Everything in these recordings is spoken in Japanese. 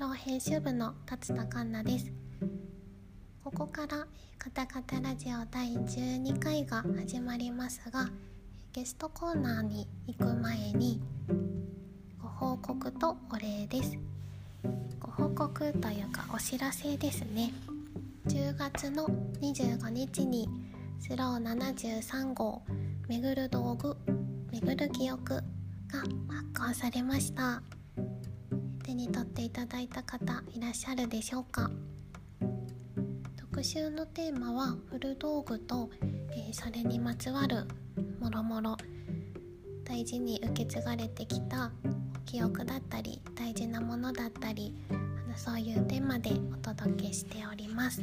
ロー編集部の勝田環奈です。ここからカタカタラジオ第12回が始まりますがゲストコーナーに行く前にご報告とお礼です。ご報告というかお知らせですね。10月の25日にスロー73号めぐる道具めぐる記憶が発行されました。手に取っていただいた方いらっしゃるでしょうか？特集のテーマは古道具と、えー、それにまつわるもろもろ。大事に受け継がれてきた記憶だったり大事なものだったりあのそういうテーマでお届けしております。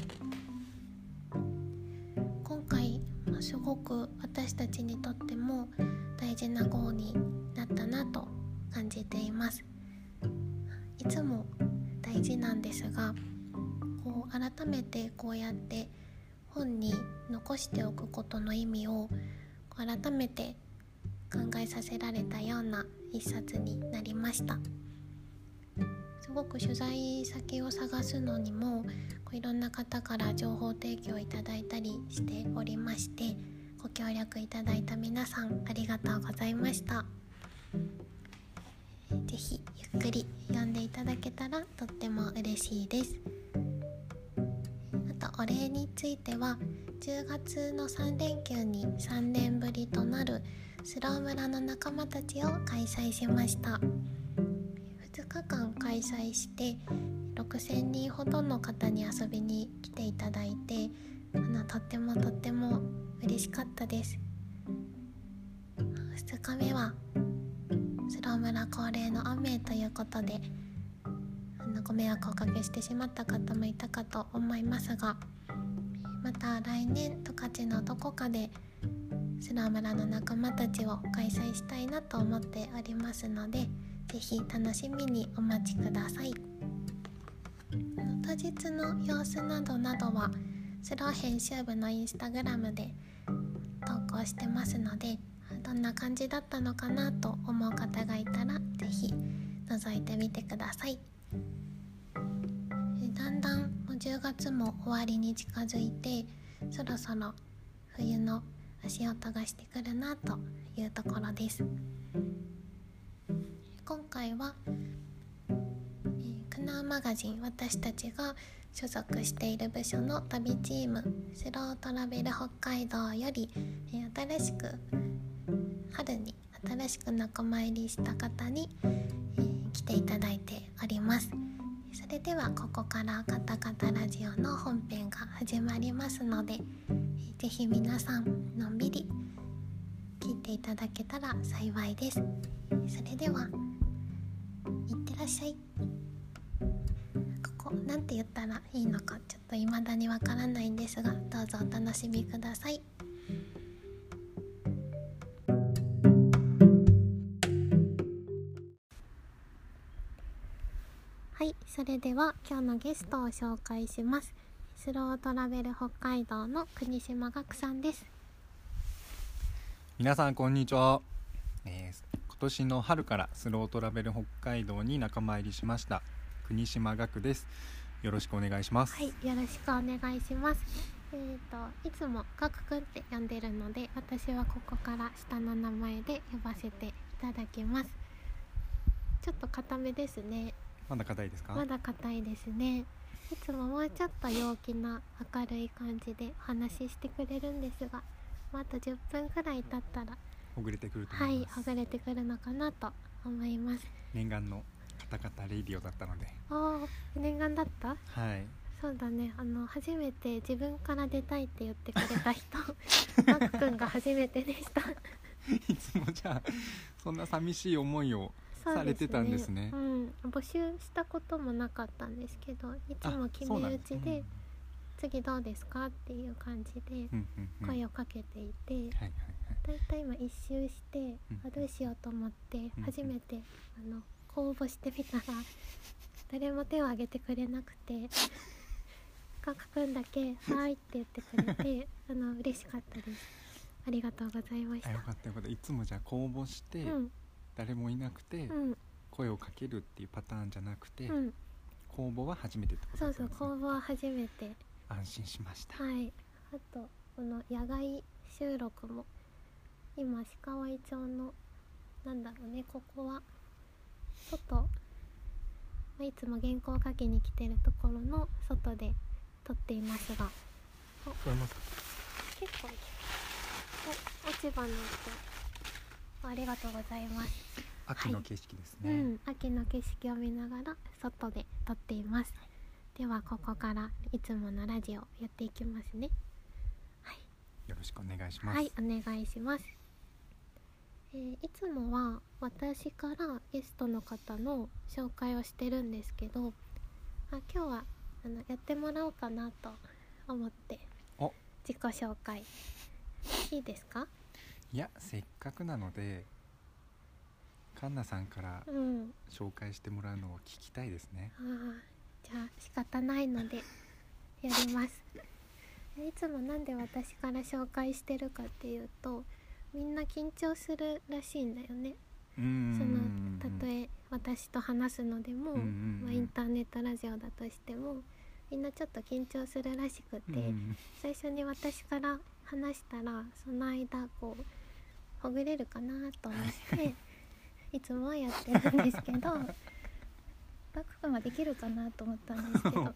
今回、すごく私たちにとっても大事な号になったなと感じています。つも大事なんですがこう改めてこうやって本に残しておくことの意味を改めて考えさせられたような一冊になりました。すごく取材先を探すのにもこういろんな方から情報提供いただいたりしておりましてご協力いただいた皆さんありがとうございました。是非っくり読んでいただけたらとっても嬉しいです。あとお礼については10月の3連休に3年ぶりとなるスロー村の仲間たちを開催しました。2日間開催して6,000人ほどの方に遊びに来ていただいてあのとってもとっても嬉しかったです。2日目はスロー村恒例の雨ということであのご迷惑をおかけしてしまった方もいたかと思いますがまた来年十勝のどこかでスラ村の仲間たちを開催したいなと思っておりますので是非楽しみにお待ちください。当日の様子などなどはスロー編集部のインスタグラムで投稿してますのでどんな感じだったのかなと思う方がいたら是非覗いてみてください。だんだんもう10月も終わりに近づいてそろそろ冬の足音がしてくるなというところです。今回は、え、クナーマガジン私たちが所属している部署の旅チームスロートラベル北海道より、え、新しく春に新しく仲間入りした方に、えー、来ていただいております。それではここからカタカタラジオの本編が始まりますので是非皆さんのんびり聞いていただけたら幸いです。それではいってらっしゃい。ここなんて言ったらいいのかちょっと未だにわからないんですがどうぞお楽しみください。それでは今日のゲストを紹介します。スロートラベル北海道の国島学さんです。皆さんこんにちは、えー、今年の春からスロートラベル北海道に仲間入りしました。国島学です。よろしくお願いします。はいよろしくお願いします。えーといつもガクくんって呼んでるので私はここから下の名前で呼ばせていただきます。ちょっと固めですねまだ硬いですか？まだ硬いですね。いつももうちょっと陽気な明るい感じでお話ししてくれるんですがあと10分くらい経ったらほぐれてくるとはいほぐれてくるのかなと思います。念願のカタカタレイディオだったので。ああ念願だった？はい。そうだね。あの初めて自分から出たいって言ってくれた人 マックんが初めてでした。いつもじゃあそんな寂しい思いをされてたんですね、うん、募集したこともなかったんですけどいつも決め打ちで「次どうですか?」っていう感じで声をかけていて、だいたい今一周して、あどうしようと思って初めて、あの公募してみたら 誰も手を挙げてくれなくて。かくんだけ「はい」って言ってくれて あの嬉しかったです。ありがとうございました。いつもじゃあ公募して、うん誰もいなくて、うん、声をかけるっていうパターンじゃなくて、うん。公募は初めてってことそうそうだったんですね。公募は初めて。安心しました、はい。あとこの野外収録も今鹿追町のなんだろうねここは外、まあいつも原稿を書きに来てるところの外で撮っていますが。これまた。結構落ち葉の音ありがとうございます秋の景色ですね、うん、秋の景色を見ながら外で撮っています。ではここからいつものラジオやっていきますね。よろしくお願いします、はい、お願いします。えーいつもは私からゲストの方の紹介をしてるんですけど、あ今日はあのやってもらおうかなと思ってお自己紹介いいですか？いやせっかくなのでカンナさんからうん。紹介してもらうのを聞きたいですね。あーじゃあ仕方ないので やります。いつもなんで私から紹介してるかっていうとみんな緊張するらしいんだよね。うーん。そのたとえ私と話すのでも、うんうんうん。まあ、インターネットラジオだとしてもみんなちょっと緊張するらしくて、うん。最初に私から話したらその間こうほぐれるかなと思ってい。つもはやってるんですけど バック君はできるかなと思ったんですけど。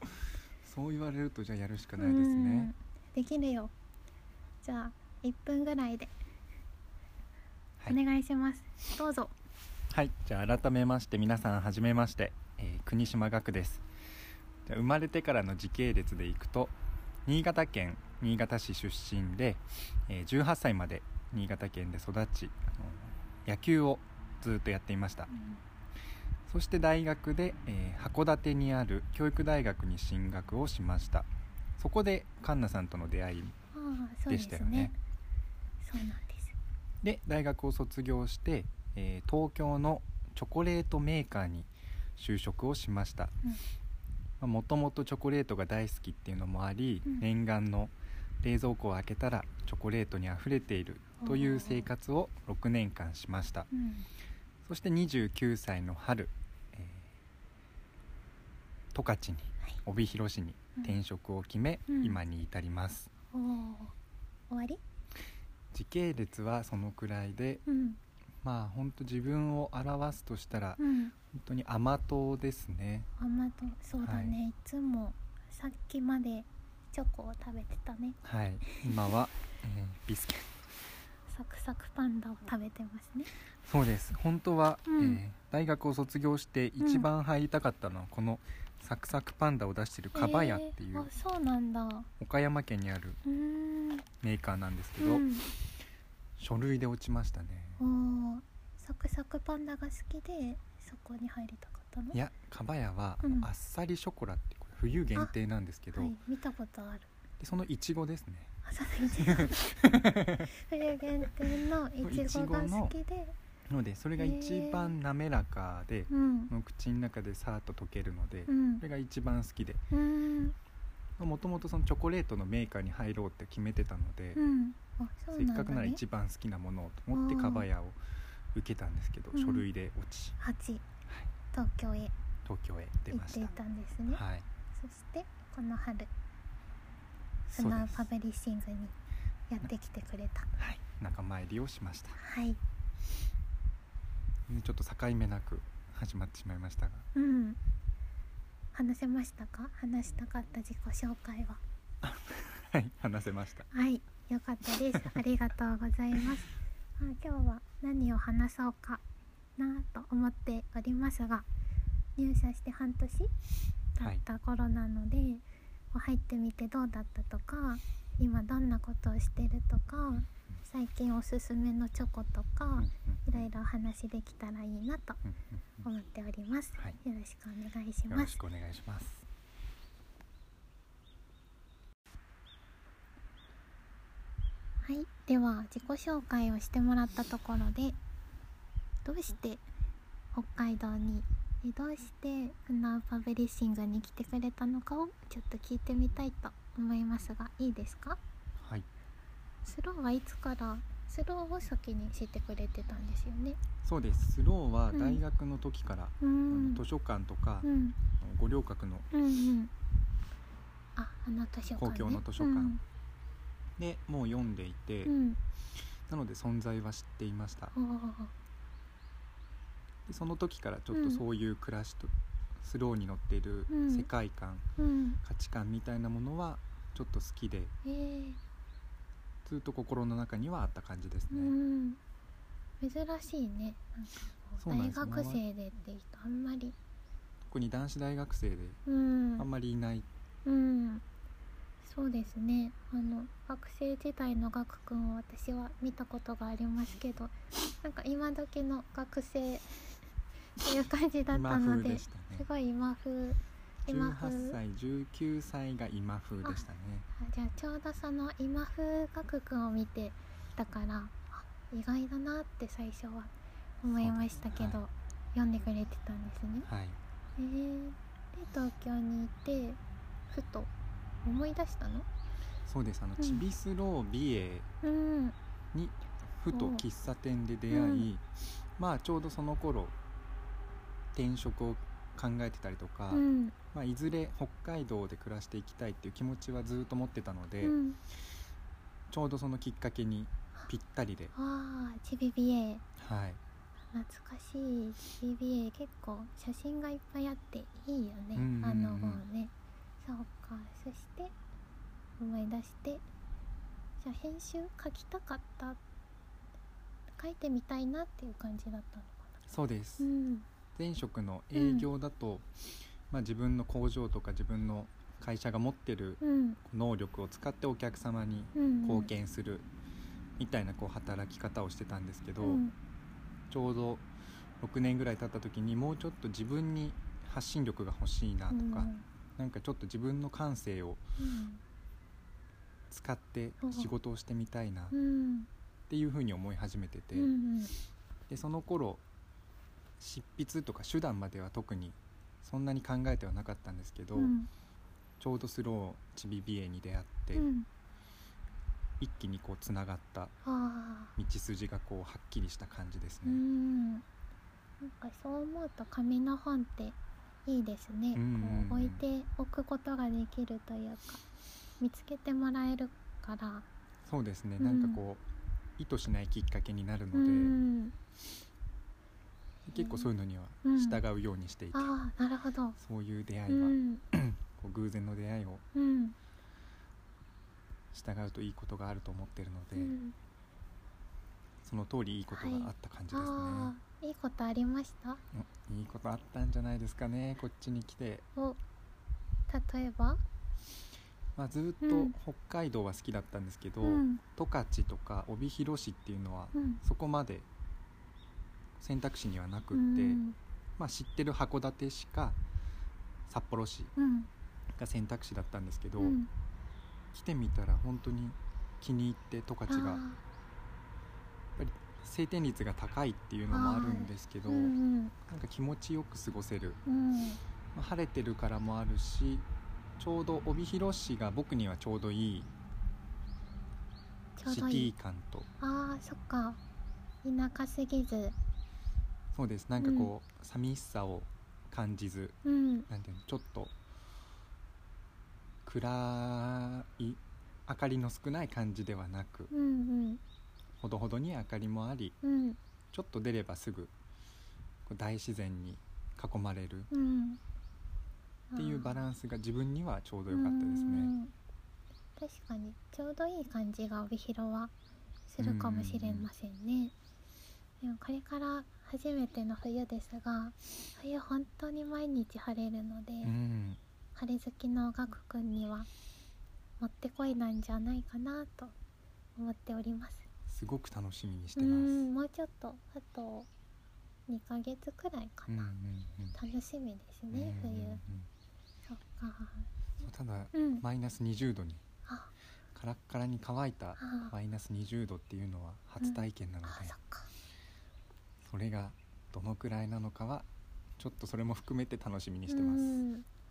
そう言われるとじゃあやるしかないですね。うん。できるよ。じゃあ1分ぐらいで。はい。お願いします、どうぞ。はい。じゃあ改めまして皆さんはじめまして、えー国島学です。じゃあ生まれてからの時系列でいくと新潟県新潟市出身で、えー18歳まで新潟県で育ち野球をずっとやっていました。そして大学で、えー函館にある教育大学に進学をしました。そこでカンナさんとの出会いでしたよね。そうなんです。で大学を卒業して、えー東京のチョコレートメーカーに就職をしました。うん。もともとチョコレートが大好きっていうのもあり、うん。念願の冷蔵庫を開けたらチョコレートにあふれているという生活を6年間しました。うん。そして29歳の春、えー十勝にはい。帯広市に転職を決め、うん。今に至ります。おお終わり？時系列はそのくらいでうん。まあ本当自分を表すとしたらうん。本当に甘党ですね。甘とそうだね、はい。い、つもさっきまでチョコを食べてたね。はい。今は、えービスケットサクサクパンダを食べてますね。そうです。本当は、うん。えー大学を卒業して一番入りたかったのは、このサクサクパンダを出しているかばやっていう、えー。あそうなんだ。う岡山県にあるメーカーなんですけど、うん。書類で落ちましたね。おー。サクサクパンダが好きでそこに入りたかったの？いやかばやは、うん。あっさりショコラってこれ冬限定なんですけど、はい見たことある。でそのいちごですねあそういちご冬限定のいちごが好きで。のでそれが一番滑らかで、うん。の口の中でさーっと溶けるので、うん。それが一番好きでうーん。もともとチョコレートのメーカーに入ろうって決めてたので、うん。せっかくなら一番好きなものをと思ってかばやを受けたんですけど、うん。書類で落ち。8東京へ。東京へ出ましてた。行っいたんですね、はい。そしてこの春スそうです。ナウパブリッシングにやってきてくれた。はい。仲間入りをしました。はい。でちょっと境目なく始まってしまいましたが。うん。話せましたか？話したかった自己紹介は。はい。話せました。はい。よかったです。ありがとうございます。あ今日は何を話そうかなと思っておりますが入社して半年経った頃なので、こう入ってみてどうだったとか今どんなことをしてるとか最近おすすめのチョコとかいろいろお話できたらいいなと思っております、はい。よろしくお願いしよます。ろしくお願いします。はい。では自己紹介をしてもらったところでどうして北海道にえどうしてフナウパブリッシングに来てくれたのかをちょっと聞いてみたいと思いますがい。いですか？はいスローはいつからスローを先にしてくれてたんですよね。そうです。スローは大学の時から、うあんの図書館とか、うん。五稜郭のうんうん。ああの図書館、ね、公共の図書館。でもう読んでいて、うん、うん、なので存在は知っていましたでその時からちょっとそういう暮らしと、スローに乗っているうん。世界観、うん。価値観みたいなものはちょっと好きでえーずっと心の中にはあった感じですうね、ん。珍しいね。大学生でって人あんまり。特に男子大学生でうん。あんまりいない、うん。そうですね。あの学生時代のガクくんを私は見たことがありますけどなんか今時の学生っていう感じだった今のでね。すごい今風今風。18歳19歳が今風でしたね。あじゃあちょうどその今風ガクくんを見てたからあ意外だなって最初は思いましたけど、そうで読んでくれてたんですね。はい。えー、で東京にいてふと思い出したの？そうです。あの、うん。チビスロー美瑛うん。にふとお喫茶店で出会い、うん。まあちょうどその頃転職を考えてたりとか、うん。まあ、いずれ北海道で暮らしていきたいっていう気持ちはずっと持ってたので、うん。ちょうどそのきっかけにぴったりで、ああ GBBA はい、懐かしい GBA 結構写真がいっぱいあっていいよね、うんうんうん。あの本ね。そうか。そして思い出してじゃあ編集書きたかった。書いてみたいなっていう感じだったのかそうです、なうん前職の営業だと、まあ、自分の工場とか自分の会社が持ってるうん。能力を使ってお客様にうん貢献するみたいなこう働き方をしてたんですけど、うん。ちょうど6年ぐらい経った時にもうちょっと自分に発信力が欲しいなとか、なんかちょっと自分の感性をうん。使って仕事をしてみたいなっうん。ていうふうに思い始めてて、うんうん。でその頃執筆とか手段までは特にそんなに考えてはなかったんですけど、うん。ちょうどスローチビビエに出会って、うん。一気にこうつながったあ道筋がこうはっきりした感じですね。ん。なんかそう思うと紙の本っていいですね、うんうんうん。こう置いておくことができるというか見つけてもらえるから。そうですね、うん。なんかこう意図しないきっかけになるのうで、ん結構そういうのにはうん。従うようにしていて、ああなるほど。そういう出会ういは、ん。こう偶然の出会いをうん。従うといいことがあると思ってるので、うん。その通りいいことがあった感じですね、ああいいことありました？うんいいことあったんじゃないですかねこっちに来て、お例えば？まあ、ずっうん。と北海道は好きだったんですけど、うん。十勝とか帯広市っていうのはうん。そこまで選択肢にはなくうって、ん。まあ、知ってる函館市か札幌市うん。が選択肢だったんですけど、うん。来てみたら本当に気に入って十勝がやっあぱり晴天率が高いっていうのもあるんですけど、ーうん。なんか気持ちよく過ごせる、うん。まあ晴れてるからもあるしちょうど帯広市が僕にはちょうどいい。シティ感と。あーそっか。田舎すぎずそうです。なんかこう、寂しさを感じずうん。なんていうのちょっと暗い明かりの少ない感じではなくうんほどほどに明かりもありうん。うんちょっと出ればすぐ大自然に囲まれるうん。っていうバランスが自分にはちょうど良かったですね。うん。確かにちょうどいい感じが帯広はするかもしれませんね、でもこれから初めての冬ですが冬本当に毎日晴れるので、うん。晴れ好きのガクくんにはもってこいなんじゃないかなと思っております。すごく楽しみにしてうます。んもうちょっとあと2ヶ月くらいかうんうんな、うん。楽しみですね、うんうんうん。冬そっか。ただうん。マイナス20度にあ。カラッカラに乾いたあマイナス20度っていうのは初体験なので、あそっかそれがどのくらいなのかはちょっとそれも含めて楽しみにしてます。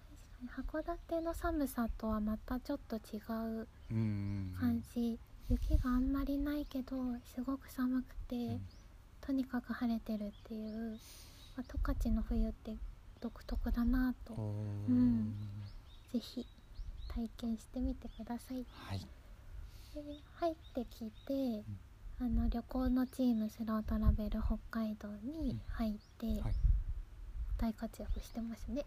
確かに函館の寒さとはまたちょっと違ううん。うん。うん。感じ雪があん。まりないけどすごく寒くて、うん。とにかく晴れてるっていう、まあ、十勝の冬って独特だなとうん。ぜひ体験してみてください。はいで入ってきて、あの旅行のチームスロートラベル北海道に入って、はい。大活躍してますね。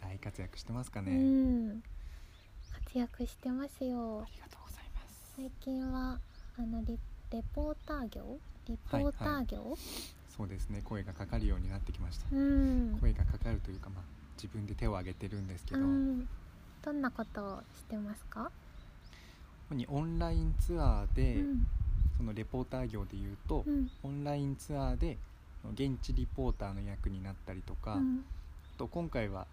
大活躍してますかうね、ん。活躍してますよ。あ。りがとうございます。最近はあのリレポーター業？リポーター業、そうですね。声がかかるようになってきました、うん。声がかかるというかまあ自分で手を挙げてるんですけど、うん。どんなことをしてますか？主にオンラインツアーで、うんそのレポーター業でいうと、うん。オンラインツアーで現地リポーターの役になったりとか、あうん。と今回は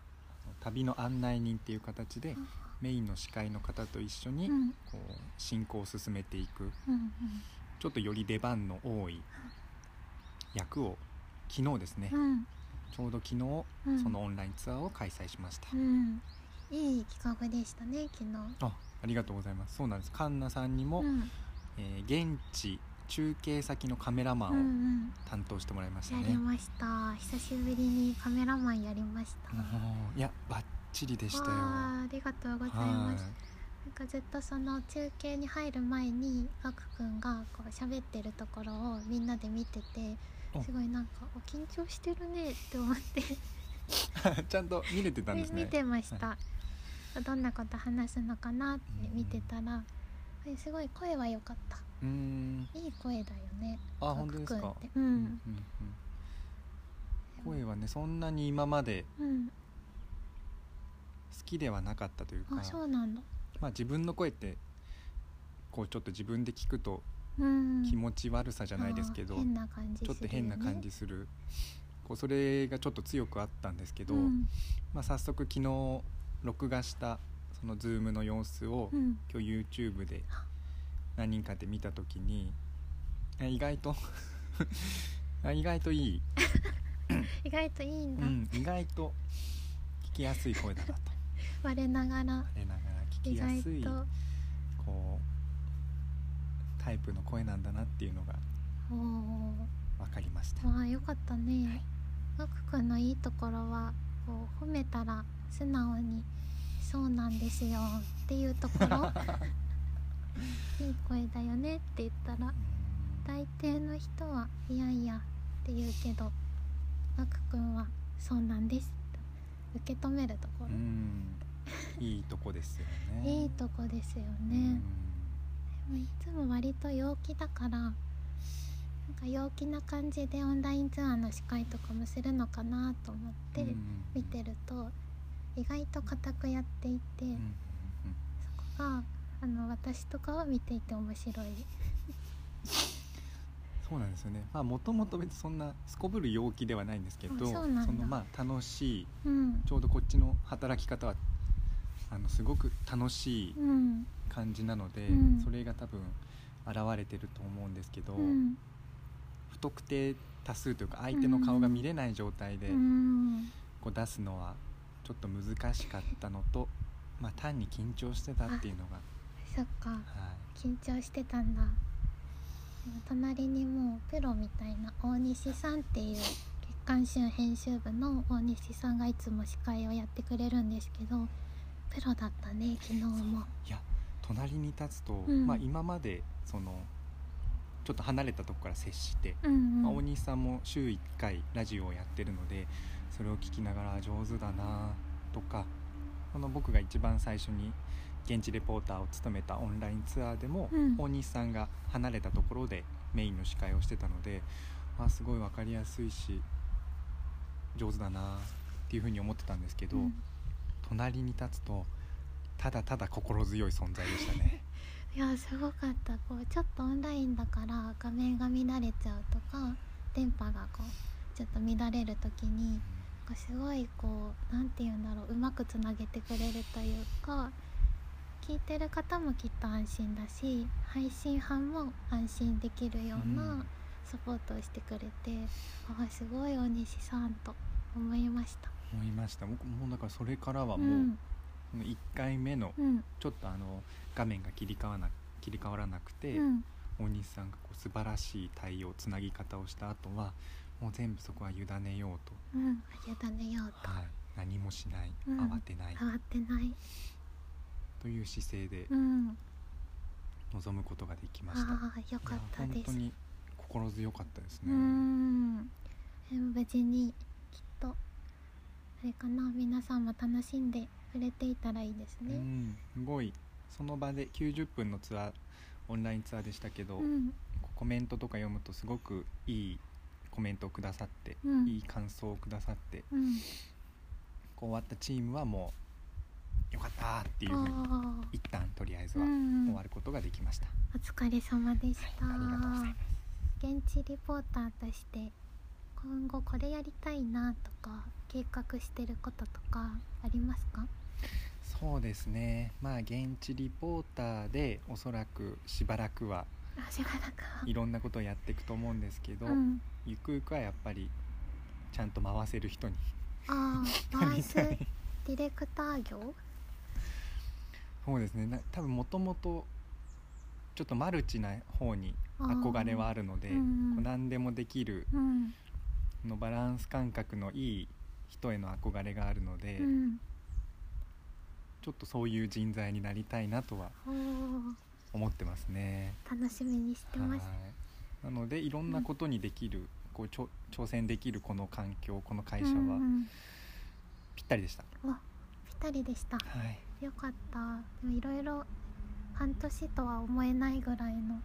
旅の案内人っていう形でメインの司会の方と一緒にうん。こう進行を進めていく。うん。ちょっとより出番の多い役を昨日ですね、うん。ちょうど昨日うん。そのオンラインツアーを開催しました、うん。いい企画でしたね昨日。あありがとうございます。そうなんです。カンナさんにも、うんえー現地中継先のカメラマうんうンをん。担当してもらいましたやね、りました。久しぶりにカメラマンやりました。いやバッチリでしたよ。わあありがとうございます。なんかずっとその中継に入る前にガクくんがこう喋ってるところをみんなで見ててお。すごいなんか「お緊張してるね」って思って。は いちゃんと見れてたんですね。見てました、どんなこと話すのかなって見てたらえすごい声は良かった。うーん。いい声だよね。あ本当ですか？くんううん。ん。うん声はねそんなに今までうん。好きではなかったというかあそうなんだ。まあ自分の声ってこうちょっと自分で聞くとうん。気持ち悪さじゃないですけど、変な感じするよね。ちょっと変な感じする。こうそれがちょっと強くあったんですけど、うん。まあ、早速昨日録画したその Zoom の様子を、うん。今日 YouTube で何人かで見た時にあ意外と あ意外といい、意外といいんだ、うん、意外と聞きやすい声だなと。我ながら。我ながら聞きやすいと。こうタイプの声なんだなっていうのが分かりました。まあよかったね。ガクくんのいいところはこう褒めたら素直に「そうなんですよ」っていうところ。いい声だよねって言ったら大抵の人はいやいやって言うけどガクくんは「そうなんです」と受け止めるところ、うん。いいとこですよね。いいとこですようね、ん。でもいつも割と陽気だからなんか陽気な感じでオンラインツアーの司会とかもするのかなと思ってうん。見てると意外と固くやっていて、うんうんそこがあの私とかは見ていて面白い。そうなんですよね。まあもともと別にそんなすこぶる陽気ではないんですけどあそのまあ楽しいうん。ちょうどこっちの働き方はあのすごく楽しいうん。感じなので、うん。それが多分現れてると思うんですけど、うん。不特定多数というか相手の顔が見れない状態でうん。こう出すのはちょっと難しかったのと、まあ、単に緊張してたっていうのが、そっか。は緊張してたんだ。隣にもうプロみたいな大西さんっていう月刊誌編集部の大西さんがいつも司会をやってくれるんですけどプロだったね昨日も。い、いや隣に立つと、うん。まあ、今までそのちょっと離れたとこから接して、うんうん、まあ、大西さんも週1回ラジオをやってるのでそれを聞きながら上手だなとかこの僕が一番最初に現地レポーターを務めたオンラインツアーでも、うん。大西さんが離れたところでメインの司会をしてたので、まあ、すごい分かりやすいし上手だなっていうふうに思ってたんですけど、うん。隣に立つとただただ心強い存在でしたね。いやすごかった。こうちょっとオンラインだから画面が乱れちゃうとか電波がこうちょっと乱れる時にかすごいこうなんて言うんだろううまくつなげてくれるというか聞いてる方もきっと安心だし配信班も安心できるよううん。なサポートをしてくれて、ああすごい大西さんと思いました。思いました。僕もうだからそれからはうもう、1回目のうん。ちょっとあの画面が切り替わな切り替わらなくて、うん。大西さんがこう素晴らしい対応つなぎ方をした後はもう全部そこは委ねようと、うん委ねようと。はい、何もしない、うん。慌てない。変わってない。という姿勢でうん。臨むことができました。ああよかったです。本当に心強かったですうね。ん。でも無事にきっとあれかな。皆さんも楽しんでくれていたらいいですね。うん、すごいその場で90分のツアーオンラインツアーでしたけど、うん。コメントとか読むとすごくいいコメントをくださって、うん。いい感想をくださってうん。こう終わったチームはもうよかったっていうふうにあ一旦とりあえずはん。終わることができました、お疲れ様でした、はい、ありがとうございます。現地リポーターとして今後これやりたいなとか計画してることとかありますか？そうですね。まあ現地リポーターでおそらくしばらくはいろんなことをやっていくと思うんですけど、うん、ゆくゆくはやっぱりちゃんと回せる人に。ああな 回す。ディレクター業？そうですね。な多分もともとちょっとマルチな方に憧れはあるので、うん何でもできるうん。のバランス感覚のいい人への憧れがあるので、うん。ちょっとそういう人材になりたいなとは思ってますね。楽しみにしてます。はい。なのでいろんなことにできる、こうちょ挑戦できるこの環境この会社はうんうん。ぴったりでした。おぴったりでした。はい、よかった。でもいろいろ半年とは思えないぐらいの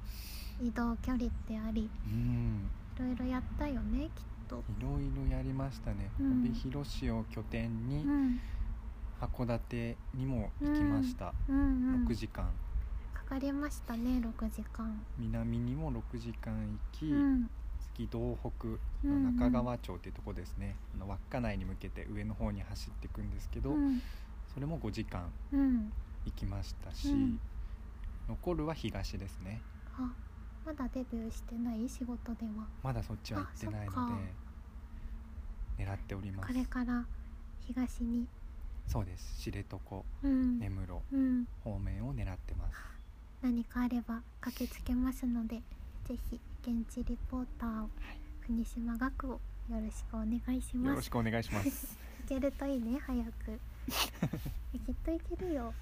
移動距離ってありうん。いろいろやったよねきっと。いろいろやりましたね。うん。帯広市を拠点にうん。函館にも行きました。うんうん6時間かかりましたね6時間。南にも6時間行き、うん。次道北うんうんの中川町っていうとこですね、あの稚内に向けて上の方に走っていくんですけど、うん。それも5時間うん。行きましたし、うん。残るは東ですね。あまだデビューしてない仕事では？まだそっちは行ってないので狙っております。これから東に。そうです。知床うん、根室うん、方面を狙ってます何かあれば駆けつけますのでぜひ現地リポーターを国島学をよろしくお願いしよます。ろしくお願いします。いけるといいね早く。えきっといけるよ。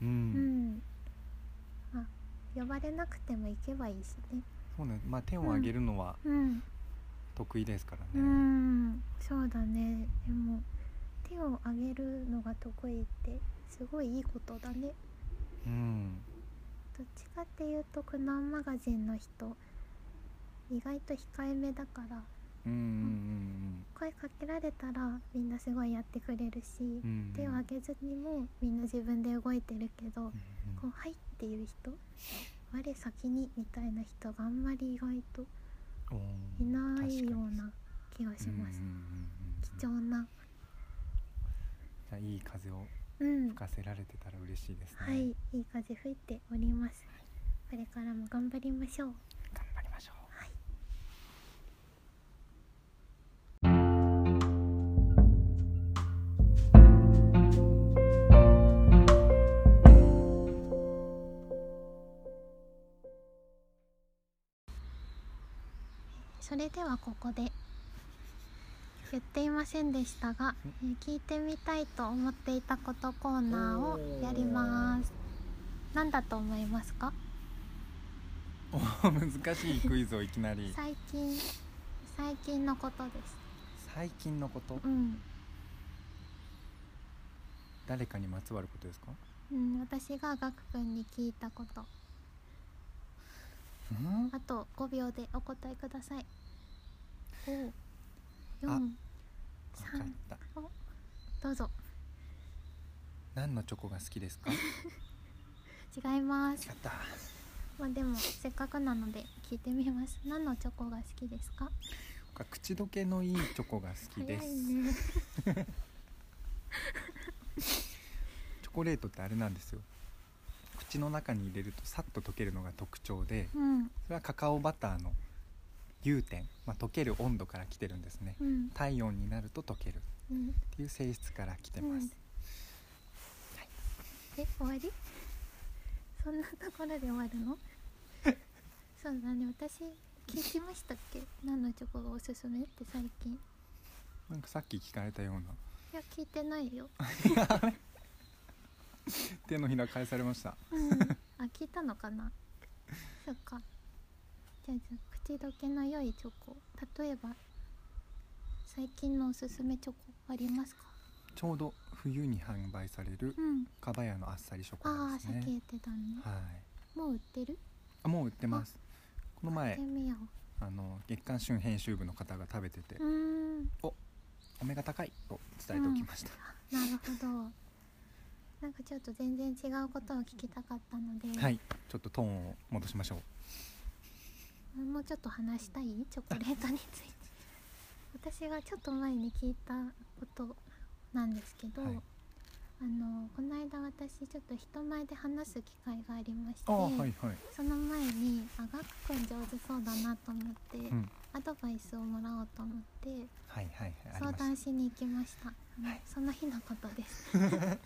う、うん。んまあ呼ばれなくても行けばいいしね。そうね。まあ手を挙げるのはうん。得意ですからうね、ん。そうだね。でも手を挙げるのが得意ってすごいいいことだね。うんどっちかっていうと苦難マガジンの人。意外と控えめだから。うんうん声かけられたらみんなすごいやってくれるし、うん手を挙げずにもみんな自分で動いてるけど、うんこう「はい」っていう人我先にみたいな人があんまり意外といないような気がします。貴重な。じゃあいい風を。うん吹かせられてたら嬉しいですね、はい。いい風吹いております。これからも頑張りましょう。頑張りましょう。はい。それではここで言っていませんでしたが、えー聞いてみたいと思っていたことコーナーをやります。何だと思いますか？おー難しいクイズをいきなり。最近最近のことです。最近のこと？うん、誰かにまつわることですか？うん、私がガク君に聞いたこと。うん？あと5秒でお答えください。5 4わか3った。どうぞ。何のチョコが好きですか？違います。やった。まあでもせっかくなので聞いてみます。何のチョコが好きですか？口どけのいいチョコが好きです、チョコレートってあれなんですよ。口の中に入れるとさっと溶けるのが特徴でうん。それはカカオバターの融点、まあ、溶ける温度から来てるんですね。うん。体温になると溶けるっうんていう性質から来てます、うん。え終わり？そんなところで終わるの？そうだね。私聞きましたっけ？何のチョコがおすすめって最近。なんかさっき聞かれたような。いや聞いてないよ。手のひら返されました。うん。あ聞いたのかな？そっか。じゃあじゃあ口どけの良いチョコ。例えば最近のおすすめチョコありますか？ちょうど冬に販売されるうん。かばやのあっさりショコあラですね。あさっき言ってたね。はい。もう売ってる？あもう売ってます。この前あの月刊旬編集部の方が食べててううーん。お目が高い。と伝えておきました、なるほど。なんかちょっと全然違うことを聞きたかったので、はい。ちょっとトーンを戻しましょうもうちょっと話したい？チョコレートについて。私がちょっと前に聞いたことなんですけど、はい。あのこの間私ちょっと人前で話す機会がありまして、はいはい。その前にあガクくん上手そうだなと思って、うん。アドバイスをもらおうと思ってはいはい相談しに行きました、はい。その日のことです。た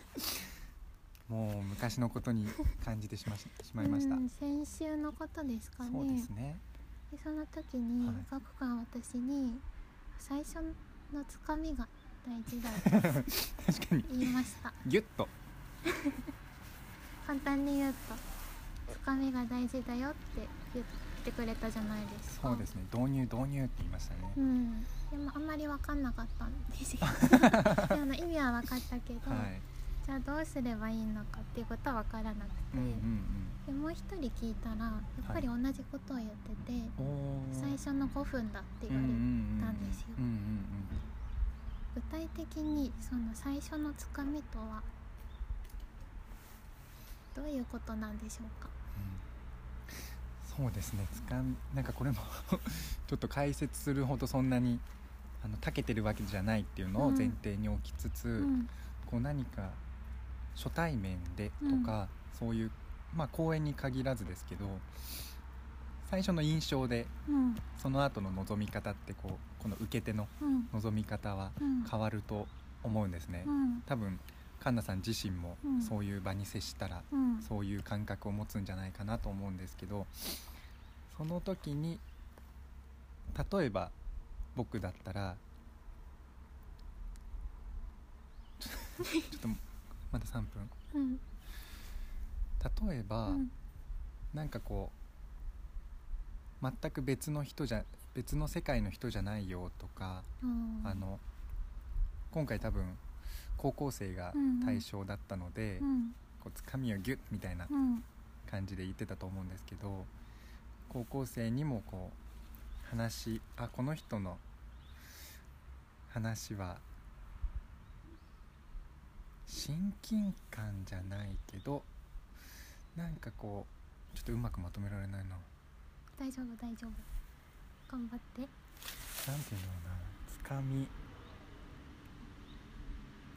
もう昔のことに感じてしまししまいました。うん先週のことですかね。そうですねでその時に、はい。ガクが私に最初のつかみが大事だと 確かに。言いました。ギュッと。簡単に言うとつかみが大事だよって言ってくれたじゃないですか。そうですね。導入導入って言いましたね、うん。でもあんまり分かんなかったんですよ。であの意味は分かったけど、はいじゃあどうすればいいのかっていうことは分からなくて、うんうんでもう一人聞いたらやっぱり同じことを言ってて、うんおー。最初の5分だって言われたんですよ、うんうんうん具体的にその最初のつかみとはどういうことなんでしょうか？うん。そうですね。つかみなんかこれも ちょっと解説するほどそんなにあの長けてるわけじゃないっていうのを前提に置きつつ、うん。こう何か初対面でとか、そういうまあ公演に限らずですけど最初の印象でうん。その後の望み方ってこうこの受け手のうん。望み方はうん。変わると思うんですね、うん。多分カンナさん自身もうん。そういう場に接したらうん。そういう感覚を持つんじゃないかなと思うんですけどその時に例えば僕だったら ちょっとまだ3分。うん。例えば、うん。なんかこう全く別の人じゃ別の世界の人じゃないよとか、うん。あの今回多分高校生が対象だったので、うん。こうつかみをギュッみたいなうん。感じで言ってたと思うんですけど高校生にもこう話あこの人の話は親近感じゃないけどなんかこうちょっとうまくまとめられないな大丈夫大丈夫。頑張って。なんていうんだろうな。つかみ。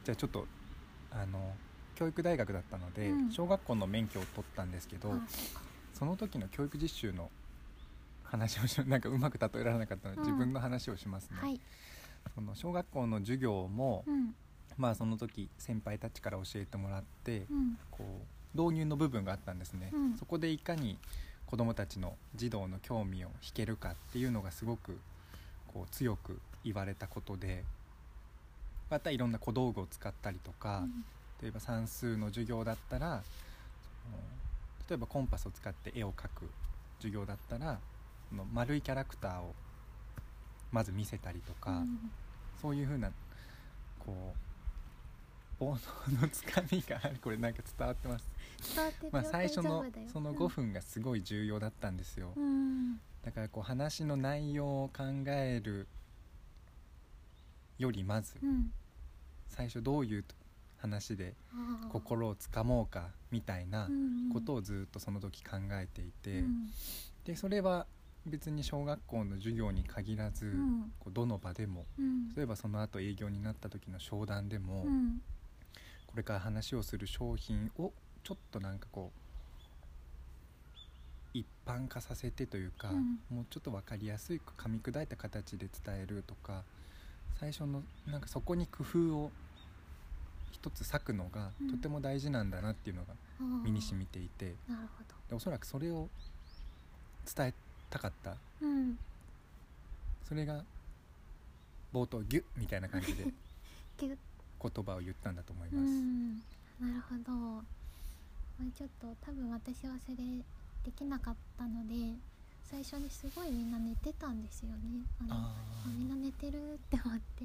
じゃあちょっとあの教育大学だったので、うん。小学校の免許を取ったんですけど、あその時の教育実習の話をし なんかうまく例えられなかったので、うん。自分の話をしますね、はい。その小学校の授業も、うんまあその時先輩たちから教えてもらって、うん。こう導入の部分があったんですね、うん。そこでいかに子どもたちの児童の興味を引けるかっていうのがすごくこう強く言われたことでまたいろんな小道具を使ったりとか、例えば算数の授業だったら例えばコンパスを使って絵を描く授業だったらその丸いキャラクターをまず見せたりとか、うん。そういうふうなこう煩悩のつかみがこれなんか伝わってます、伝わってまあ、最初のその5分がすごい重要だったんですよ、うんだからこう話の内容を考えるよりまずうん最初どういう話で心をつかもうかみたいなことをずっとその時考えていて、うんでそれは別に小学校の授業に限らず、こうどの場でもうん例えばその後営業になった時の商談でも、うんこれから話をする商品をちょっとなんかこう一般化させてというか、うん。もうちょっと分かりやすい噛み砕いた形で伝えるとか最初のなんかそこに工夫を一つ割くのがうん。とても大事なんだなっていうのが身に染みていて。なるほど。でおそらくそれを伝えたかった。うん。それが冒頭ギュッみたいな感じで。ギュッ言葉を言ったんだと思いうます。んなるほど、まあ、ちょっと多分私はそれできなかったので最初にすごいみんな寝てたんですよね。あれああみんな寝てるって思って。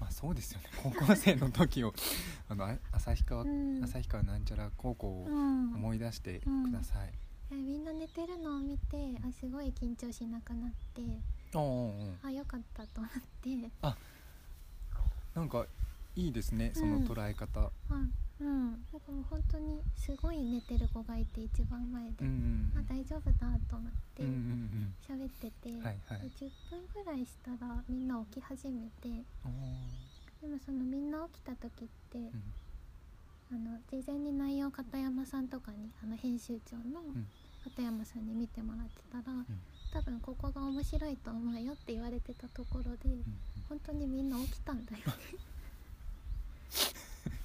まあそうですよね。高校生の時を あのあ旭川、うん。旭川なんちゃら高校をうん。思い出してください。えみんな寝てるのを見てあすごい緊張しなくなってあよかったと思って。なんかいいですねその捉え方。あうん。なんかもう本当にすごい寝てる子がいて一番前で、うんうんあ大丈夫だと思ってうんうん喋ってて、うんはいはい。で10分ぐらいしたらみんな起き始めて。でもそのみんな起きた時って、うん。あの事前に内容片山さんとかにあの編集長のん。片山さんに見てもらってたら、多分ここが面白いと思うよって言われてたところで、うんうん。本当にみんな起きたんだよね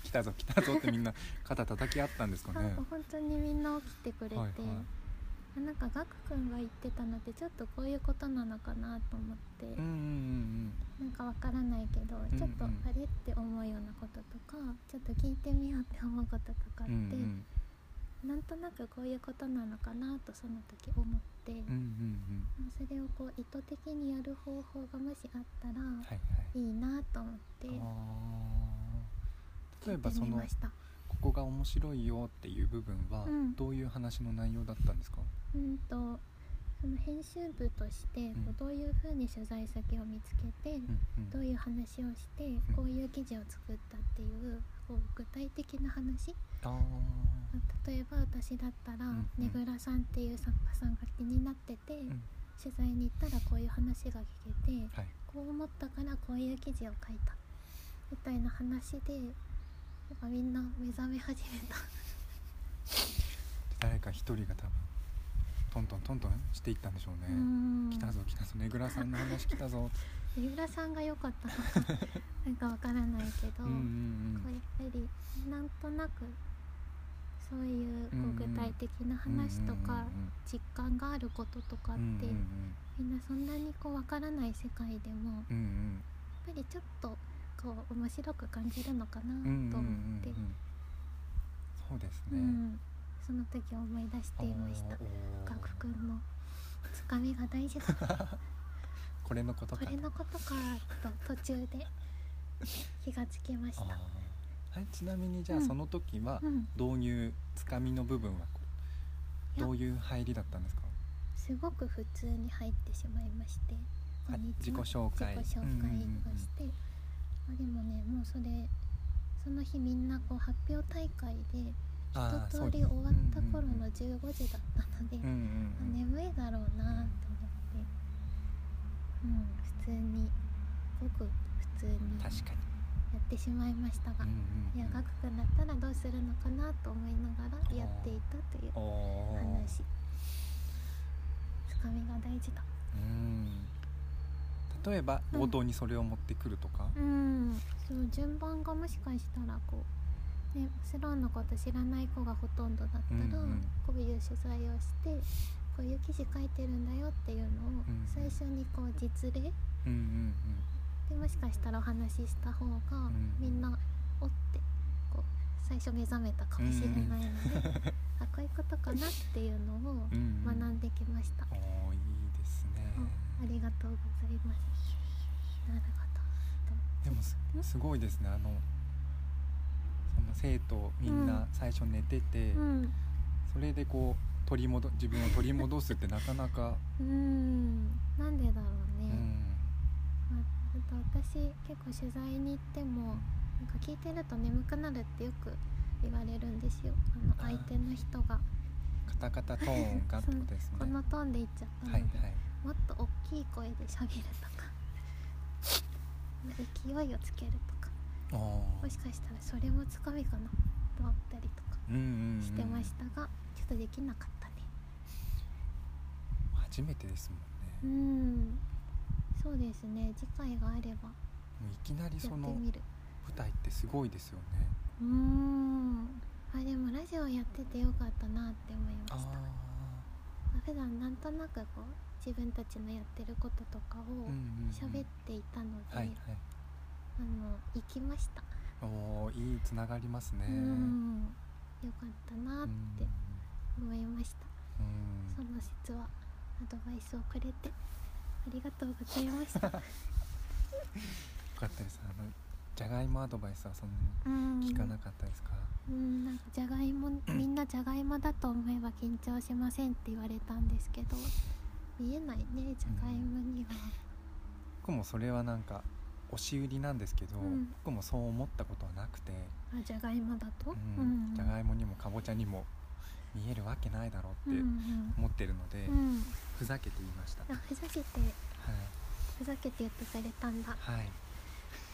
来たぞ来たぞってみんな肩叩き合ったんですかね。本当にみんな起きてくれて、はいはい。あなんかガクくんが言ってたのってちょっとこういうことなのかなと思って、うんうんうんなんかわからないけど、ちょっとあれって思うようなこととかちょっと聞いてみようって思うこととかって、うんうんなんとなくこういうことなのかなとその時思って、うんうんうん。それをこう意図的にやる方法がもしあったらはいはい。いいなと思って。あー例えばその。ここが面白いよっていう部分はうん。どういう話の内容だったんですか、うんとその編集部としてこうどういうふうに取材先を見つけて、うんうん。どういう話をしてこういう記事を作ったっていうこう具体的な話？あ例えば私だったら、うんうん。ねぐらさんっていう作家さんが気になってて、ん。取材に行ったらこういう話が聞けてーはい。こう思ったからこういう記事を書いたみたいな話でなんかみんな目覚め始めた。誰か一人が多分トントントントンしていったんでしょうね、うん。来たぞ来たぞねぐらさんの話来たぞ。ねぐらさんが良かったのか。なんかわからないけど、うんうんこうやっぱりなんとなくそういうこう具体的な話とかうん実感があることとかってみんなそんなにこうわからない世界でもやっぱりちょっとこう面白く感じるのかなうんうんうんうん。と思って。そうですね、うん。その時思い出していました。おー。ガクくんのつかみが大事だ これのことかこれのことかと途中で気がつきました。はい、ちなみにじゃあうん。その時はうん。導入つかみの部分はどういう入りだったんですか？すごく普通に入ってしまいまして。自己紹介。自己紹介をして、あでもねもうそれその日みんなこう発表大会で一通り終わった頃のうんうんうん。15時だったので、うんうんうん。眠いだろうなと思って。うん普通にごく普通にやってしまいましたが、うんうんやガクくんだったらどうするのかなと思いながらやっていたという話。つかみが大事だ。うん例えばうん。冒頭にそれを持ってくるとか、うん。そう順番がもしかしたらこうねスローのこと知らない子がほとんどだったら、うんうん。こういう取材をしてこういう記事書いてるんだよっていうのをうん最初にこう実例。うんうんでもしかしたらお話しした方が、ん。みんなおってこう最初目覚めたかもしれないので、あこういうことかなっていうのをうんうん。学んできました、おーいいですねあありがとうございます。なるほでもすすごいですね。あのその生徒みんな最初寝てて、どうん。それでこう取り戻自分を取り戻すってなかなか、うん。なんでだろうね、うん。まあ、あと私結構取材に行ってもなんか聞いてると眠くなるってよく言われるんですよ。あの相手の人が。カタカタトーンがってことですね。このトーンで言っちゃったので、はいはいもっと大きい声で喋るとか。勢いをつけるとか。もしかしたらそれもつかみかなと思ったりとかしてましたが、ちょっとできなかったね。初めてですもうんね、ん。そうですね。次回があれば。いきなりやその舞台ってすごいですよね。うーん。あでもラジオやっててよかったなって思いまあした普段なんとなくこう自分たちのやってることとかをうんうんうん。喋っていたので、はいはい。あの行きました、おおいいつながりますね。うん。よかったなっうんて思いました、うん。その説はアドバイスをくれてありがとうございました。よかったです。あのじゃがいもアドバイスはそんうん。な聞かなかったですか、うんなんかじゃがいもみんなじゃがいもだと思えば緊張しませんって言われたんですけど見えないねじゃがいもには、僕もそれはなんか押し売りなんですけど、うん。僕もそう思ったことはなくて、あじゃがいもだと、うん。じゃがいもにもかぼちゃにも見えるわけないだろうってうんうん。思ってるので、うん。ふざけて言いました、あふざけて。はい。ふざけて言ってくれたんだ。はい、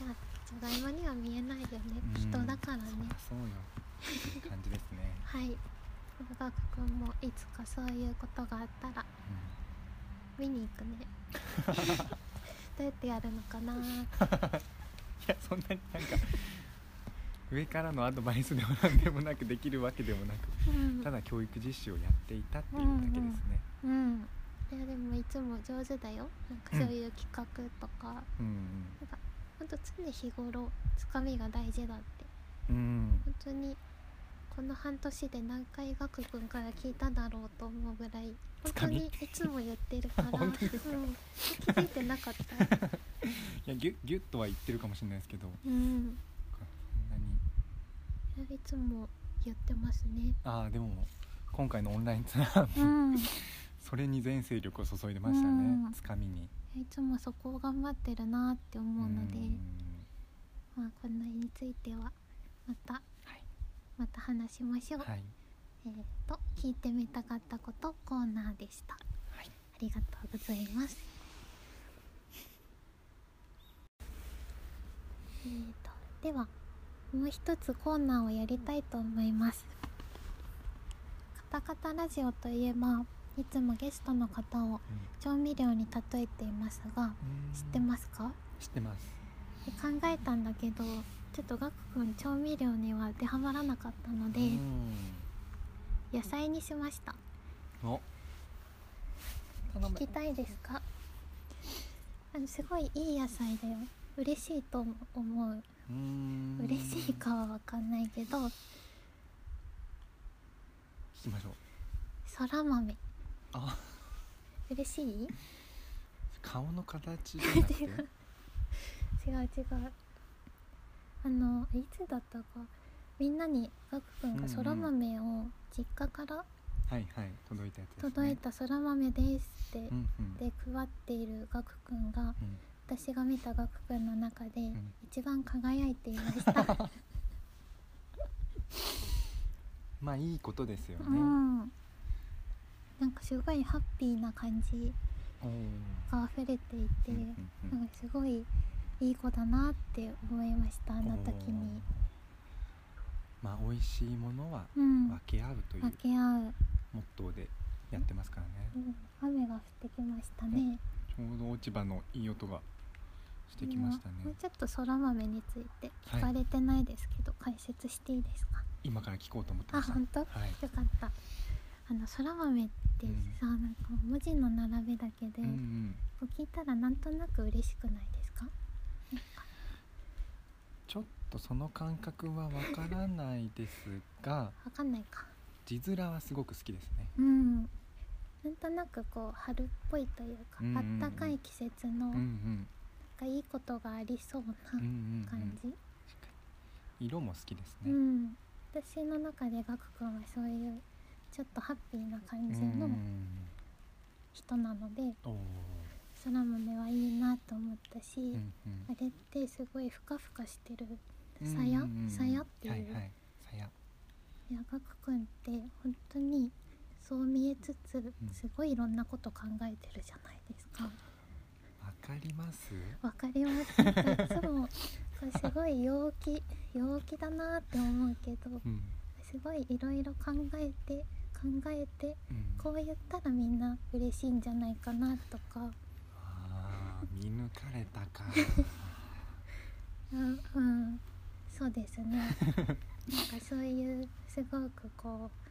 まあじゃがいもには見えないよね、うん。人だからね。そうよ。感じですね、はい。ガクくんもいつかそういうことがあったら見に行くね。どうやってやるのかな。う んいやそんなになんか上からのアドバイスでもなんでもなくできるわけでもなくうん。ただ教育実習をやっていたっていうだけですね。うんいやでもいつも上手だよ。なんかそういう企画とか、うん。なんかほんと常日頃つかみが大事だって。うん。うん。本当にこの半年で何回ガクくんから聞いただろうと思うぐらい本当にいつも言ってるから うん、気づいてなかった。いやギュッギュッとは言ってるかもしれないですけど。うん。そいつも言ってますね。ああでも今回のオンラインツアーうん。い それに全勢力を注いでましたね、うん。つかみに。つもそこを頑張ってるなって思うので、ん。まあこの絵についてはまたはいまた話しましょう、はい。えっ、と聞いてみたかったことコーナーでした。はい。ありがとうございます。えーとではもう一つコーナーをやりたいと思います。カタカタラジオといえばいつもゲストの方を調味料に例えていますが知ってますか？知ってます。で考えたんだけどちょっとガクくん調味料には当てはまらなかったのでうん。野菜にしました。お。聞きたいですか？あのすごいいい野菜だよ嬉しいと思う。嬉しいかは分かんないけど。聞きましょう。そら豆。あ。嬉しい？顔の形 違う違うあのいつだったか。みんなにガクくんがそら豆を実家からはいはい届いたやつです、ね、届いたそら豆ですってうんうん。で配っているガクくんがうん。私が見たガクくんの中でん。一番輝いていました、まあいいことですよね、うん。なんかすごいハッピーな感じが溢れていて、うんうんうん。なんかすごいいい子だなって思いましたあの時に。まあ美味しいものはうん。分け合うという分け合う、モットーでやってますからね。うん、雨が降ってきましたね。ちょうど落ち葉のいい音がしてきましたね。もうちょっとそら豆について聞かれてないですけど、解説していいですか？今から聞こうと思ってました。あ本当、はい。よかった。あのそら豆ってさ、なんか文字の並べだけで、うんうん。こう聞いたらなんとなく嬉しくないですちょっとその感覚はわからないですがわかんないか。字面はすごく好きですね。うん。なんとなくこう春っぽいというか、うんうんうん。あったかい季節のうんうなんんかいいことがありそうなうんうんうん。感じ、色も好きですね。うん。私の中でガク君はそういうちょっとハッピーな感じのうん。人なのでおーそら豆はいいなと思ったし、うんうん。あれってすごいふかふかしてる。うんさやうんうん。さや？っていう。はいはい。さや。いやガク君って本当にそう見えつつすごいいろんなこと考えてるじゃないですか。わかります？わかります。いつもこれすごい陽気陽気だなって思うけどうん。すごいいろいろ考えて考えてうん。こう言ったらみんな嬉しいんじゃないかなとか見抜かれたか。うん、うん、そうですね。なんかそういうすごくこう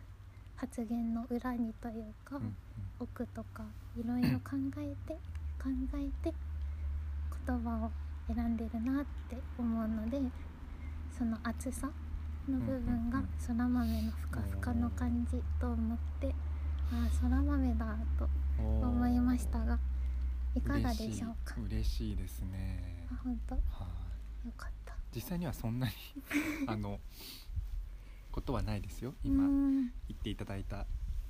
発言の裏にというか、うん奥とかいろいろ考えて 考えて言葉を選んでるなって思うのでその厚さの部分がうんうんうん。そら豆のふかふかの感じと思ってああそら豆だと思いましたがいかがでしょうか？嬉しいですね。あ本当？よはい。かった。実際にはそんなに あのことはないですよ。う今ん。言っていただいた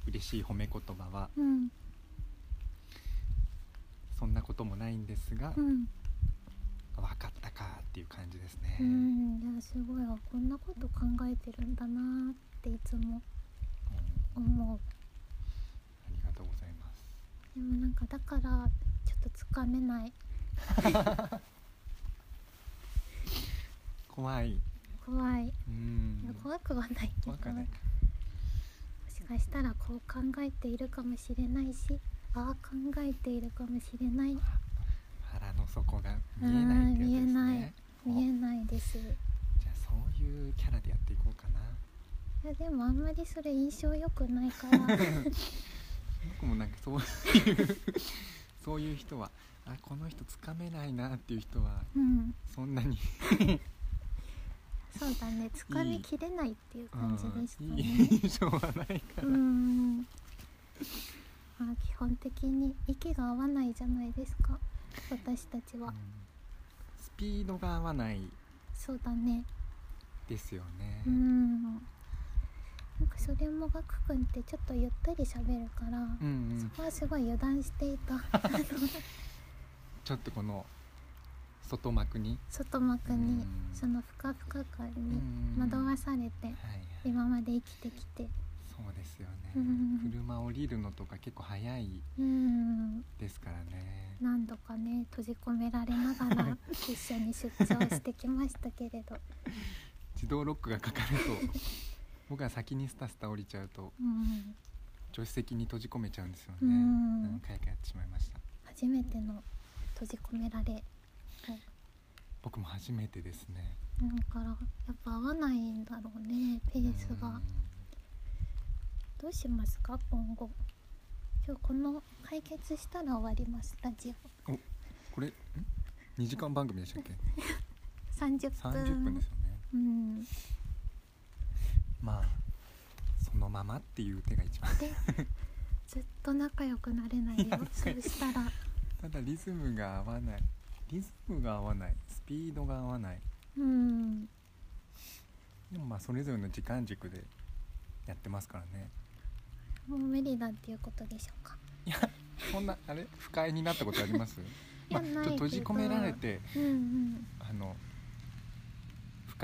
嬉しい褒め言葉は。うん。そんなこともないんですが、うん。分かったかっていう感じですね、うん。いやすごいわ。こんなこと考えてるんだなーっていつもうん。思う。ありがとうございます。でもなんかだからちょっとつかめない。怖い。怖い、うん。怖くはないけど。もしかしたらこう考えているかもしれないしああ考えているかもしれない。腹の底が見えないってやつですうん見えない。ね見えないです。いじゃあそういうキャラでやっていこうかな。やでもあんまりそれ印象良くないから。僕もなんかそういうそういう人はあこの人つかめないなっていう人はうん。そんなに、そうだね。つかみきれないっていう感じでしたね。い印象はないから、うん。まあ基本的に息が合わないじゃないですか。私たちは、うん。スピードが合わない。そうだね。ですよね、うんなんかそれもガクくんってちょっとゆったり喋るから、うんうん。そこはすごい油断していた。ちょっとこの外膜に、外膜にうん。そのふかふか感うにん。惑わされてはいはい、今まで生きてきて。そうですよね、うん。車降りるのとか結構早いうん。ですからね。何度かね閉じ込められながら 一緒に出張してきましたけれど、自動ロックがかかると僕は先にスタスタ降りちゃうとうん、助手席に閉じ込めちゃうんですよね、うん。何回かやってしまいました。初めての閉じ込められ。僕も初めてですね。だからやっぱ合わないんだろうねペースが。どうしますか今後。今日この解決したら終わりますラジオ。うんこれん？2時間番組でしたっけ？30分。30分ですよね。うんまあそのままっていう手が一番。でずっと仲良くなれないよ。そうしたら。ただリズムが合わない。リズムが合わない。スピードが合わない。うん。でもまあそれぞれの時間軸でやってますからね。もう無理だっていうことでしょうか。いやそんなあれ？不快になったことあります？まあ、ちょっと閉じ込められてうんうん。あの不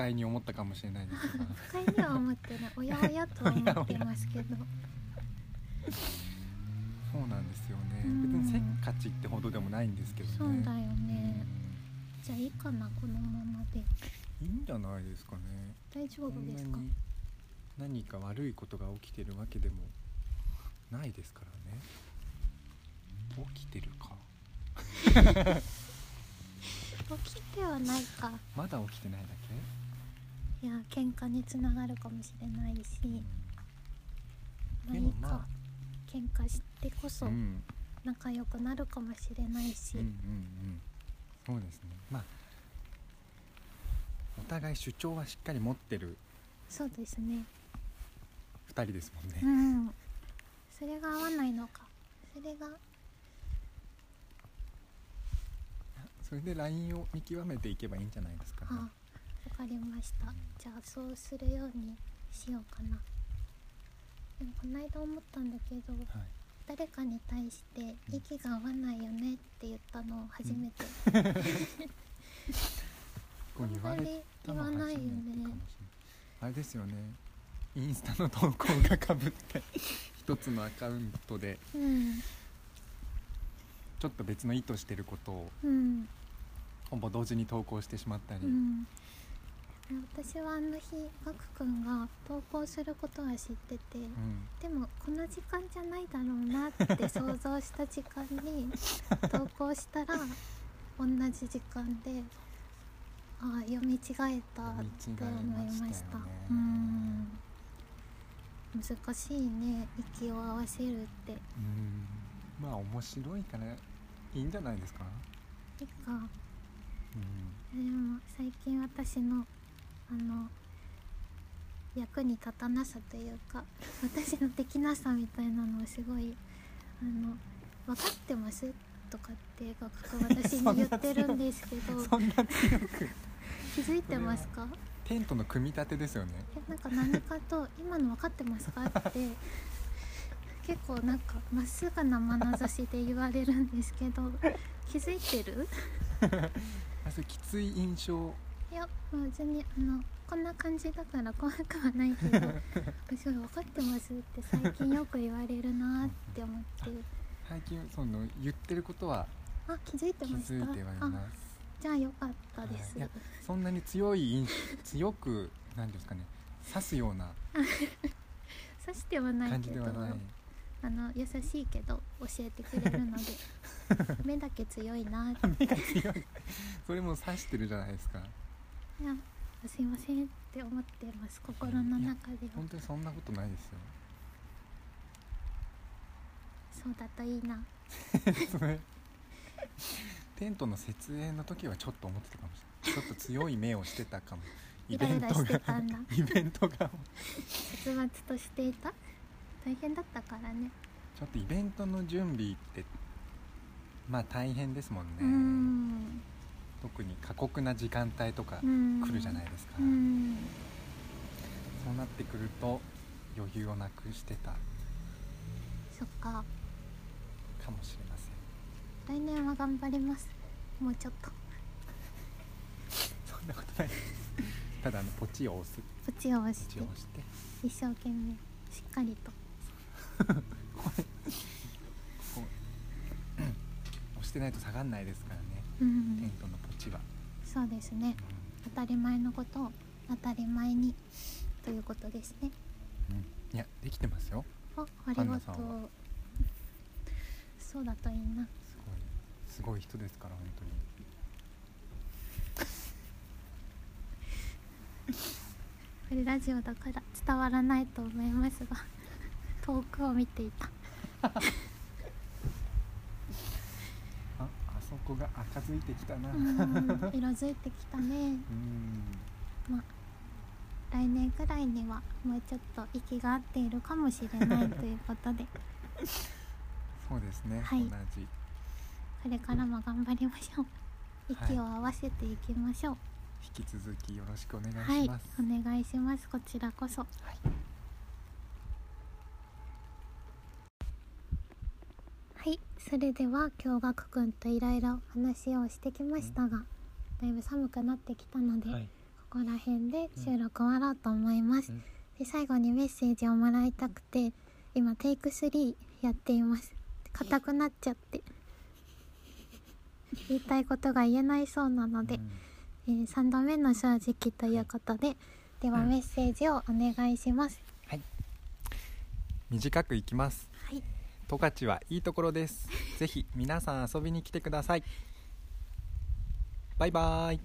快に思ったかもしれないです。が不快には思ってない。おやおやとは思ってますけど。そうなんですよね。うん別にせっかちってほどでもないんですけどね。そうだよね。じゃあいいかなこのままで。いいんじゃないですかね。大丈夫ですか？に何か悪いことが起きてるわけでもないですからね。起きてるか。起きてはないか。まだ起きてないだけ？いや喧嘩につながるかもしれないしで何か喧嘩してこあそうん。仲良くなるかもしれないし、うんうんうん。そうですね。まあお互い主張はしっかり持ってるそうですね。2人ですもんね、うん。それが合わないのか。それがそれで LINE を見極めていけばいいんじゃないですか、ね。あわかりました。じゃあそうするようにしようかな。でもこの間思ったんだけどはい、誰かに対して「息が合わないよね」って言ったの初めて、こう言われあんまり言わないよね。あれですよね。インスタの投稿がかぶって 一つのアカウントで。うん。ちょっと別の意図してることをうん。ほぼ同時に投稿してしまったり、うん私はあの日ガクくんが投稿することは知ってて、うん。でもこの時間じゃないだろうなって想像した時間に 投稿したら同じ時間であ読み違えたって思いました。うん。難しいね息を合わせるって。うん。まあ面白いからいいんじゃないですか？いいか。うん。でも最近私のあの役に立たなさというか 私のできなさみたいなのをすごいあの分かってますとかって学科私に言ってるんですけど そんな強く。気づいてますか？テントの組み立てですよね。えなんか何かと「今の分かってますか?」って結構なんかまっすぐな眼差しで言われるんですけど気づいてる？あそれきつい印象いや別にあのこんな感じだから怖くはないけど「すごい分かってます」って最近よく言われるなって思って。最近その言ってることはあ気づいて気ました？づいてはいあます。じゃあよかったです。い。やそんなに強い印強くなんですかね刺すような 刺してはない感けどじではない。あの優しいけど教えてくれるので 目だけ強いなって。目が強い。それも刺してるじゃないですか。いやすいませんって思ってます。心の中では。本当にそんなことないですよ。そうだといいな。それテントの設営の時はちょっと思ってたかもしれない。ちょっと強い目をしてたかも。イ イライラしてベントがたんだイベントが。殺伐としていた？大変だったからね。ちょっとイベントの準備ってまあ大変ですもんね、うーん特に過酷な時間帯とか来るじゃないですか、うーん。そうなってくると余裕をなくしてた。そっか。かもしれません。来年は頑張ります。もうちょっと。そんなことない。ただあのポチを押す。ポチを押して。を押して。一生懸命。しっかりと。これこう 押してないと下がんないですからね。うん。テントのポチは、そうですね。う当たり前のことを当たり前にということですね。んうん。いやできてますよ。あありがとナさんはう。そうだといいな。すごい。すごい人ですから本当に。これラジオだから伝わらないと思いますが 遠くを見ていた ああそこが赤づいてきたな。んん色づいてきたね。まあ来年くらいにはもうちょっと息が合っているかもしれないということで。そうですね、はい。同じ。これからも頑張りましょう。息を合わせていきましょう引き続きよろしくお願いはい、します、お願いしますこちらこそはいはいそれでは京学くんといろいろ話をしてきましたが、だいぶ寒くなってきたので、はい。ここら辺で収録終わろうと思います、うん。で最後にメッセージをもらいたくて今テイク3やっています。硬くなっちゃって。言いたいことが言えないそうなので、うん。えー3度目の正直ということでではうん。メッセージをお願いします、はい。短くいきます。はい十勝はいいところです。ぜひ皆さん遊びに来てください。バイバイ。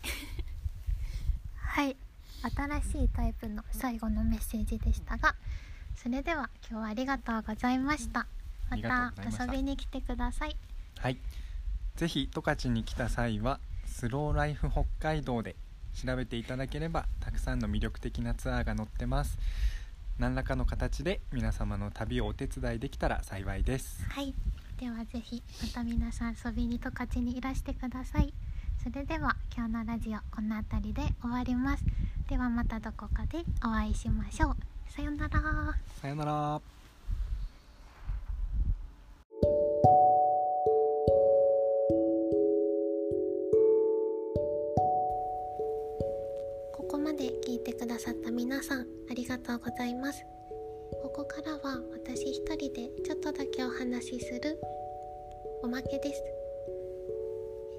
はい新しいタイプの最後のメッセージでしたがそれでは今日はありがとうございました。また。遊びに来てください。はい。ぜひ十勝に来た際はスローライフ北海道で調べていただければたくさんの魅力的なツアーが載ってます何らかの形で皆様の旅をお手伝いできたら幸いです。はい。ではぜひまた皆さん遊びに十勝にいらしてください。それでは今日のラジオこの辺りで終わります。ではまたどこかでお会いしましょう。さようなら。さよならてくださった皆さんありがとうございます。ここからは私一人でちょっとだけお話しするおまけです。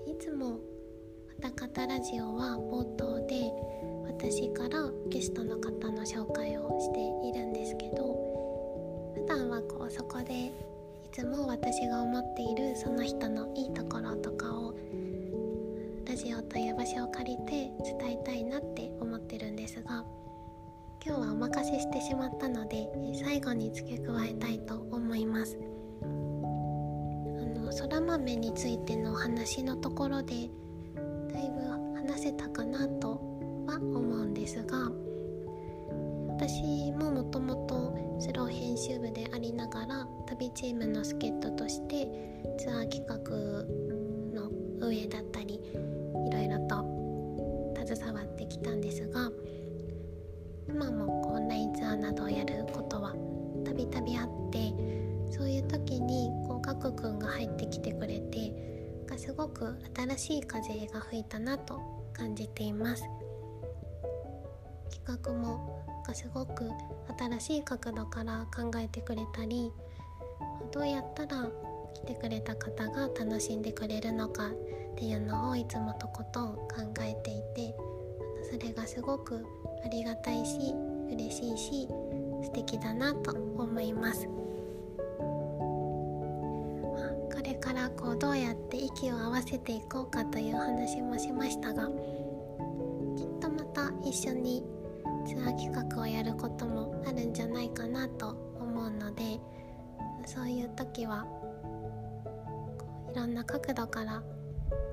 いつも「カタカタラジオ」は冒頭で私からゲストの方の紹介をしているんですけど普段はこうそこでいつも私が思っているその人のいいところとかをラジオという場所を借りて伝えたいなって思ってるんですが今日はお任せしてしまったので最後に付け加えたいと思います。あのそら豆についてのお話のところでだいぶ話せたかなとは思うんですが私ももともとスロー編集部でありながら旅チームの助っ人としてツアー企画の運営だったりいろいろと携わってきたんですが今もオンラインツアーなどをやることはたびたびあってそういう時にこうガクくんが入ってきてくれてがすごく新しい風が吹いたなと感じています。企画もがすごく新しい角度から考えてくれたりどうやったら来てくれた方が楽しんでくれるのかっていうのをいつもとことん考えていてそれがすごくありがたいし嬉しいし素敵だなと思います。これからこうどうやって息を合わせていこうかという話もしましたがきっとまた一緒にツアー企画をやることもあるんじゃないかなと思うのでそういう時はいろんな角度から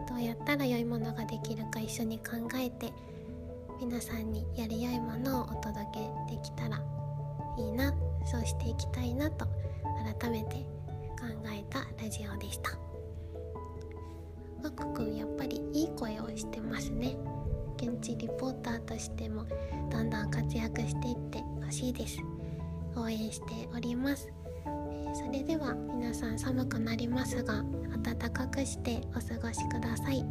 どうやったら良いものができるか一緒に考えて皆さんにやり良いものをお届けできたらいいなそうしていきたいなと改めて考えたラジオでした。ガクくんやっぱりいい声をしてますね。現地リポーターとしてもどんどん活躍していってほしいです。応援しております。それでは皆さん寒くなりますが暖かくしてお過ごしください。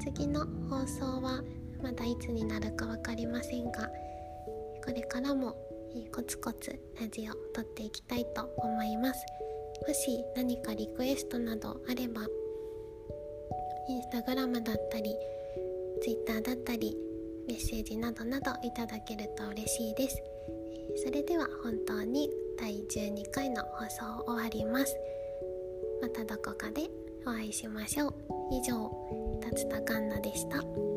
次の放送はまだいつになるか分かりませんがこれからもコツコツラジオを撮っていきたいと思います。もし何かリクエストなどあればインスタグラムだったり Twitter だったりメッセージなどなどいただけると嬉しいです。それでは本当に第12回の放送終わります。またどこかでお会いしましょう。以上竜田環奈でした。